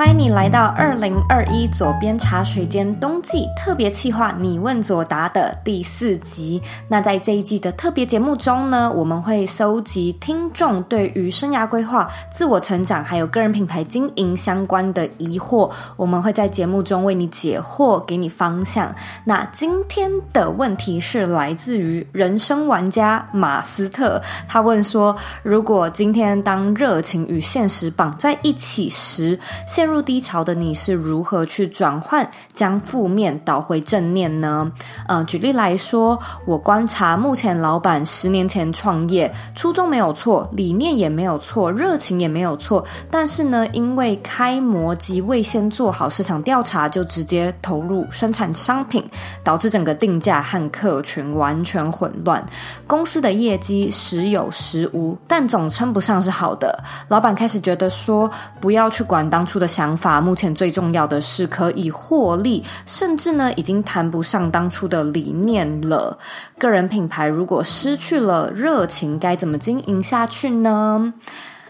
欢迎你来到二零二一左边茶水间冬季特别企划“你问左答”的第四集。那在这一季的特别节目中呢，我们会收集听众对于生涯规划、自我成长还有个人品牌经营相关的疑惑，我们会在节目中为你解惑，给你方向。那今天的问题是来自于人生玩家马斯特，他问说：如果今天当热情与现实绑在一起时，陷入低潮的你是如何去转换，将负面导回正念呢？呃，举例来说，我观察目前老板十年前创业，初衷没有错，理念也没有错，热情也没有错，但是呢，因为开模及未先做好市场调查，就直接投入生产商品，导致整个定价和客群完全混乱，公司的业绩时有时无，但总称不上是好的。老板开始觉得说，不要去管当初的想法目前最重要的是可以获利，甚至呢已经谈不上当初的理念了。个人品牌如果失去了热情，该怎么经营下去呢？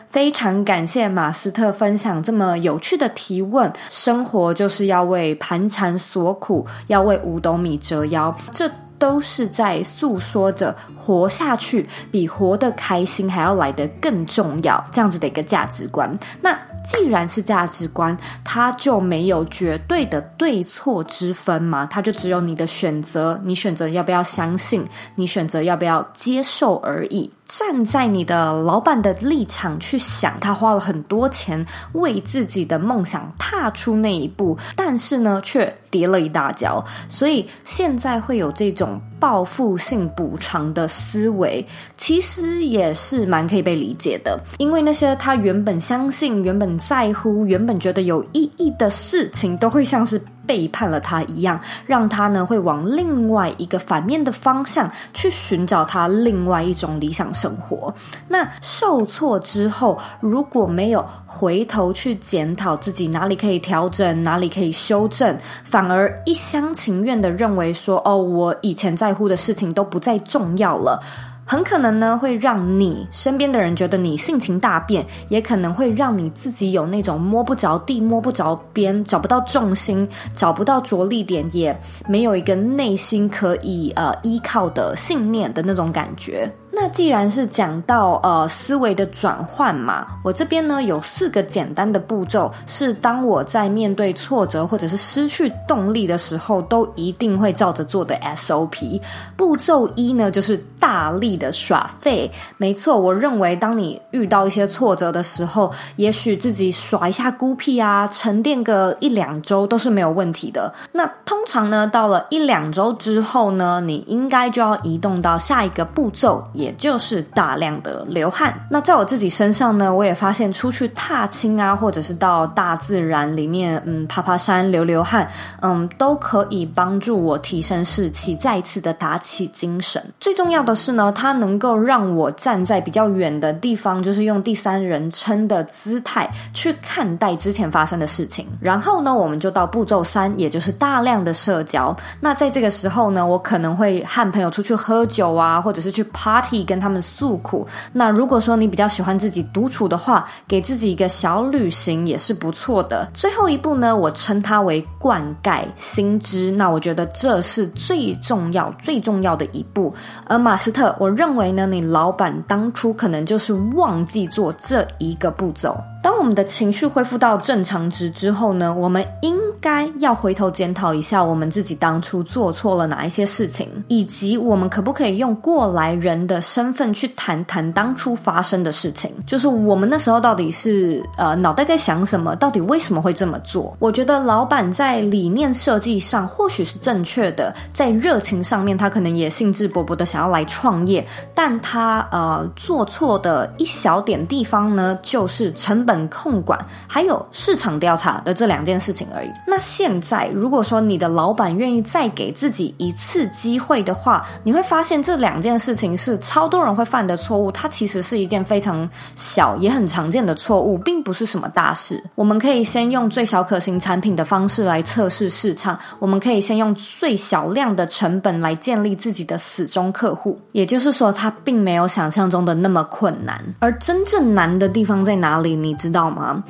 非常感谢马斯特分享这么有趣的提问。生活就是要为盘缠所苦，要为五斗米折腰，这都是在诉说着活下去比活得开心还要来得更重要，这样子的一个价值观。那。既然是价值观，它就没有绝对的对错之分嘛，它就只有你的选择，你选择要不要相信，你选择要不要接受而已。站在你的老板的立场去想，他花了很多钱为自己的梦想踏出那一步，但是呢，却跌了一大跤，所以现在会有这种报复性补偿的思维，其实也是蛮可以被理解的。因为那些他原本相信、原本在乎、原本觉得有意义的事情，都会像是。背叛了他一样，让他呢会往另外一个反面的方向去寻找他另外一种理想生活。那受挫之后，如果没有回头去检讨自己哪里可以调整，哪里可以修正，反而一厢情愿的认为说：“哦，我以前在乎的事情都不再重要了。”很可能呢，会让你身边的人觉得你性情大变，也可能会让你自己有那种摸不着地、摸不着边、找不到重心、找不到着力点，也没有一个内心可以呃依靠的信念的那种感觉。那既然是讲到呃思维的转换嘛，我这边呢有四个简单的步骤，是当我在面对挫折或者是失去动力的时候，都一定会照着做的 SOP。步骤一呢就是大力的耍废。没错，我认为当你遇到一些挫折的时候，也许自己耍一下孤僻啊，沉淀个一两周都是没有问题的。那通常呢，到了一两周之后呢，你应该就要移动到下一个步骤。也就是大量的流汗。那在我自己身上呢，我也发现出去踏青啊，或者是到大自然里面，嗯，爬爬山、流流汗，嗯，都可以帮助我提升士气，再一次的打起精神。最重要的是呢，它能够让我站在比较远的地方，就是用第三人称的姿态去看待之前发生的事情。然后呢，我们就到步骤三，也就是大量的社交。那在这个时候呢，我可能会和朋友出去喝酒啊，或者是去 party。跟他们诉苦。那如果说你比较喜欢自己独处的话，给自己一个小旅行也是不错的。最后一步呢，我称它为灌溉新知。那我觉得这是最重要、最重要的一步。而马斯特，我认为呢，你老板当初可能就是忘记做这一个步骤。当我们的情绪恢复到正常值之后呢，我们应该要回头检讨一下我们自己当初做错了哪一些事情，以及我们可不可以用过来人的身份去谈谈当初发生的事情。就是我们那时候到底是呃脑袋在想什么，到底为什么会这么做？我觉得老板在理念设计上或许是正确的，在热情上面他可能也兴致勃勃的想要来创业，但他呃做错的一小点地方呢，就是成本。控管还有市场调查的这两件事情而已。那现在，如果说你的老板愿意再给自己一次机会的话，你会发现这两件事情是超多人会犯的错误。它其实是一件非常小也很常见的错误，并不是什么大事。我们可以先用最小可行产品的方式来测试市场，我们可以先用最小量的成本来建立自己的死忠客户。也就是说，它并没有想象中的那么困难。而真正难的地方在哪里？你知道吗？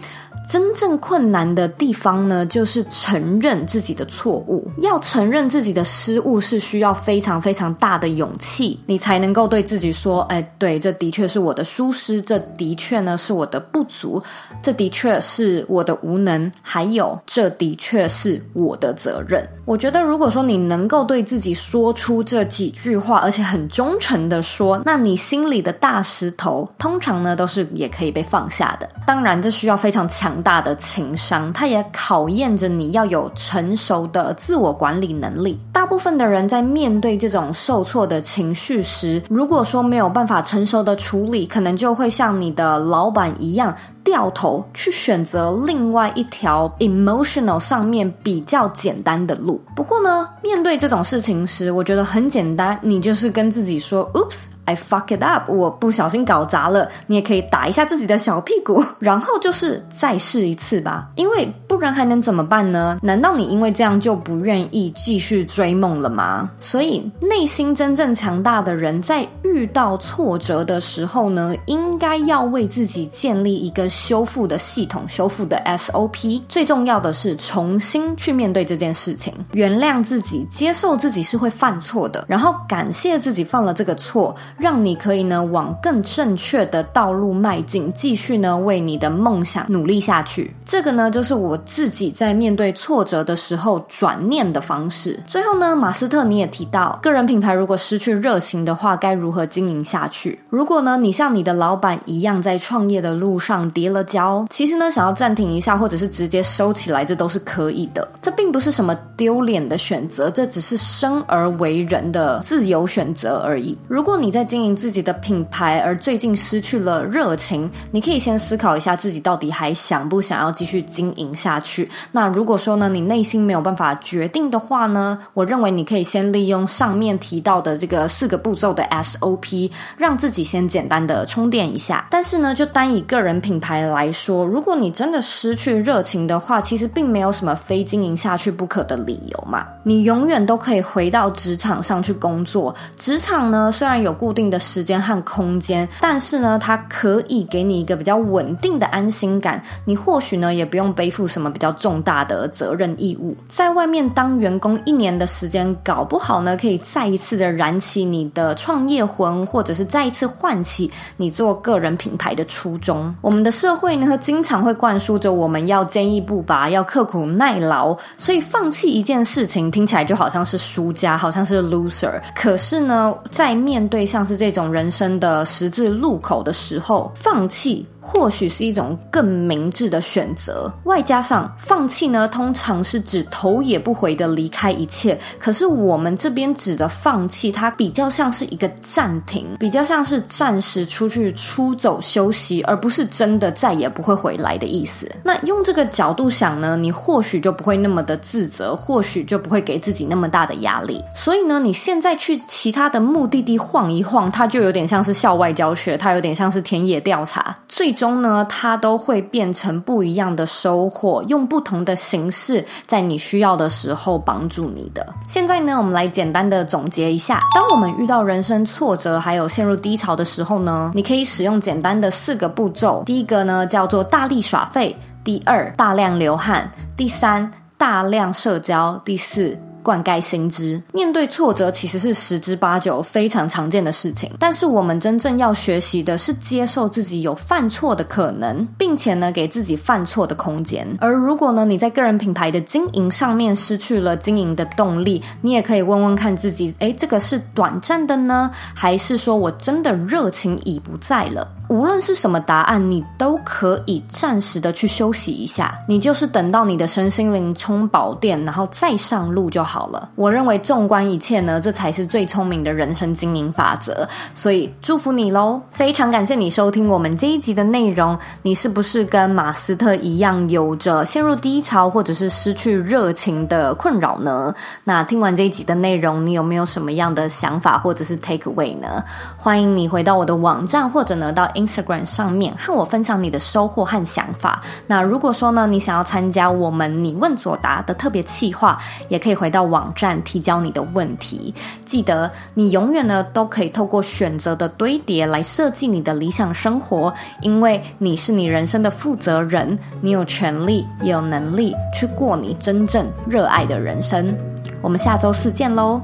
真正困难的地方呢，就是承认自己的错误。要承认自己的失误是需要非常非常大的勇气，你才能够对自己说：“哎，对，这的确是我的疏失，这的确呢是我的不足，这的确是我的无能，还有这的确是我的责任。”我觉得，如果说你能够对自己说出这几句话，而且很忠诚的说，那你心里的大石头，通常呢都是也可以被放下的。当然，这需要非常强大的情商，它也考验着你要有成熟的自我管理能力。大部分的人在面对这种受挫的情绪时，如果说没有办法成熟的处理，可能就会像你的老板一样。掉头去选择另外一条 emotional 上面比较简单的路。不过呢，面对这种事情时，我觉得很简单，你就是跟自己说，Oops。Fuck it up，我不小心搞砸了。你也可以打一下自己的小屁股，然后就是再试一次吧。因为不然还能怎么办呢？难道你因为这样就不愿意继续追梦了吗？所以，内心真正强大的人在遇到挫折的时候呢，应该要为自己建立一个修复的系统，修复的 SOP。最重要的是重新去面对这件事情，原谅自己，接受自己是会犯错的，然后感谢自己犯了这个错。让你可以呢往更正确的道路迈进，继续呢为你的梦想努力下去。这个呢就是我自己在面对挫折的时候转念的方式。最后呢，马斯特你也提到，个人品牌如果失去热情的话，该如何经营下去？如果呢你像你的老板一样在创业的路上跌了跤，其实呢想要暂停一下，或者是直接收起来，这都是可以的。这并不是什么丢脸的选择，这只是生而为人的自由选择而已。如果你在经营自己的品牌，而最近失去了热情，你可以先思考一下自己到底还想不想要继续经营下去。那如果说呢，你内心没有办法决定的话呢，我认为你可以先利用上面提到的这个四个步骤的 SOP，让自己先简单的充电一下。但是呢，就单以个人品牌来说，如果你真的失去热情的话，其实并没有什么非经营下去不可的理由嘛。你永远都可以回到职场上去工作。职场呢，虽然有固固定的时间和空间，但是呢，它可以给你一个比较稳定的安心感。你或许呢，也不用背负什么比较重大的责任义务。在外面当员工一年的时间，搞不好呢，可以再一次的燃起你的创业魂，或者是再一次唤起你做个人品牌的初衷。我们的社会呢，经常会灌输着我们要坚毅不拔，要刻苦耐劳，所以放弃一件事情听起来就好像是输家，好像是 loser。可是呢，在面对像像是这种人生的十字路口的时候，放弃。或许是一种更明智的选择。外加上放弃呢，通常是指头也不回的离开一切。可是我们这边指的放弃，它比较像是一个暂停，比较像是暂时出去出走休息，而不是真的再也不会回来的意思。那用这个角度想呢，你或许就不会那么的自责，或许就不会给自己那么大的压力。所以呢，你现在去其他的目的地晃一晃，它就有点像是校外教学，它有点像是田野调查。最最终呢，它都会变成不一样的收获，用不同的形式，在你需要的时候帮助你的。现在呢，我们来简单的总结一下：当我们遇到人生挫折，还有陷入低潮的时候呢，你可以使用简单的四个步骤。第一个呢，叫做大力耍废；第二，大量流汗；第三，大量社交；第四。灌溉新知，面对挫折其实是十之八九非常常见的事情。但是我们真正要学习的是接受自己有犯错的可能，并且呢，给自己犯错的空间。而如果呢，你在个人品牌的经营上面失去了经营的动力，你也可以问问看自己：诶，这个是短暂的呢，还是说我真的热情已不在了？无论是什么答案，你都可以暂时的去休息一下。你就是等到你的身心灵充饱电，然后再上路就好了。我认为纵观一切呢，这才是最聪明的人生经营法则。所以祝福你喽！非常感谢你收听我们这一集的内容。你是不是跟马斯特一样，有着陷入低潮或者是失去热情的困扰呢？那听完这一集的内容，你有没有什么样的想法或者是 take away 呢？欢迎你回到我的网站，或者呢到。Instagram 上面和我分享你的收获和想法。那如果说呢，你想要参加我们你问左答的特别企划，也可以回到网站提交你的问题。记得，你永远呢都可以透过选择的堆叠来设计你的理想生活，因为你是你人生的负责人，你有权利也有能力去过你真正热爱的人生。我们下周四见喽！